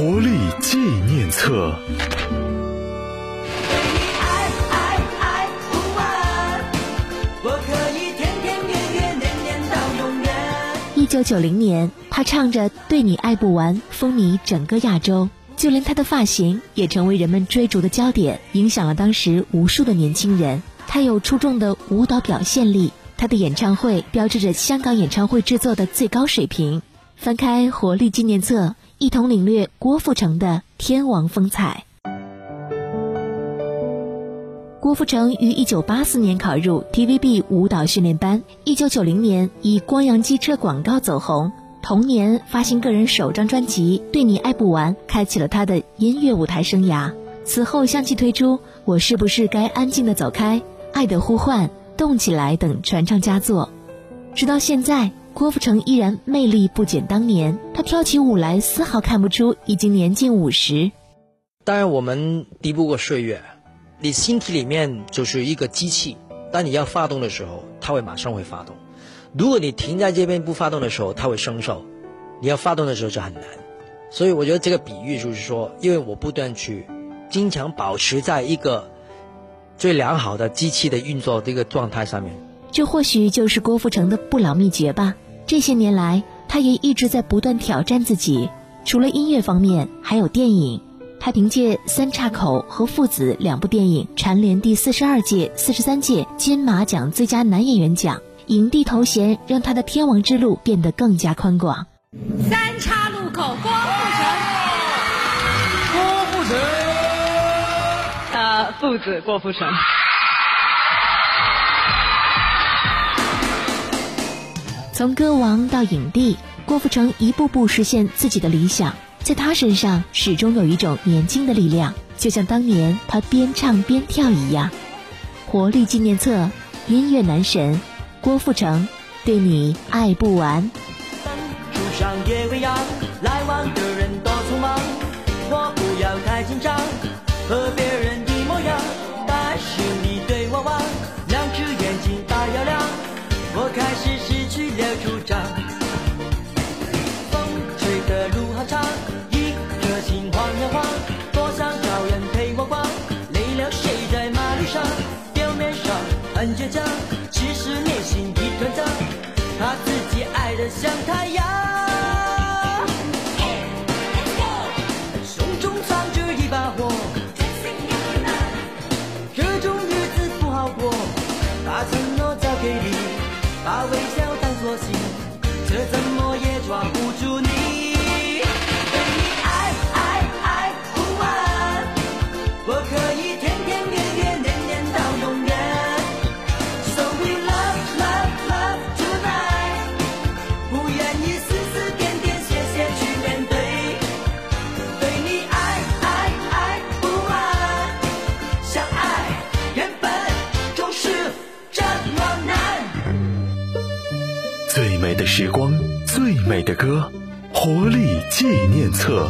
活力纪念册。一九九零年，他唱着《对你爱不完》，风靡整个亚洲，就连他的发型也成为人们追逐的焦点，影响了当时无数的年轻人。他有出众的舞蹈表现力，他的演唱会标志着香港演唱会制作的最高水平。翻开《活力纪念册》，一同领略郭富城的天王风采。郭富城于一九八四年考入 TVB 舞蹈训练班，一九九零年以光阳机车广告走红，同年发行个人首张专辑《对你爱不完》，开启了他的音乐舞台生涯。此后相继推出《我是不是该安静的走开》《爱的呼唤》《动起来》等传唱佳作，直到现在，郭富城依然魅力不减当年。他跳起舞来，丝毫看不出已经年近五十。当然，我们敌不过岁月。你身体里面就是一个机器，当你要发动的时候，它会马上会发动；如果你停在这边不发动的时候，它会生锈。你要发动的时候就很难。所以我觉得这个比喻就是说，因为我不断去经常保持在一个最良好的机器的运作这个状态上面，这或许就是郭富城的不老秘诀吧。这些年来，他也一直在不断挑战自己，除了音乐方面，还有电影。他凭借《三岔口》和《父子》两部电影蝉联第四十二届、四十三届金马奖最佳男演员奖，影帝头衔让他的天王之路变得更加宽广。三岔路口，郭富城，郭富城，呃，父子郭富城。从歌王到影帝，郭富城一步步实现自己的理想。在他身上始终有一种年轻的力量，就像当年他边唱边跳一样。活力纪念册，音乐男神郭富城，对你爱不完。树上夜未央，很倔强，其实内心一团糟。怕自己爱得像太阳，最美的时光，最美的歌，活力纪念册。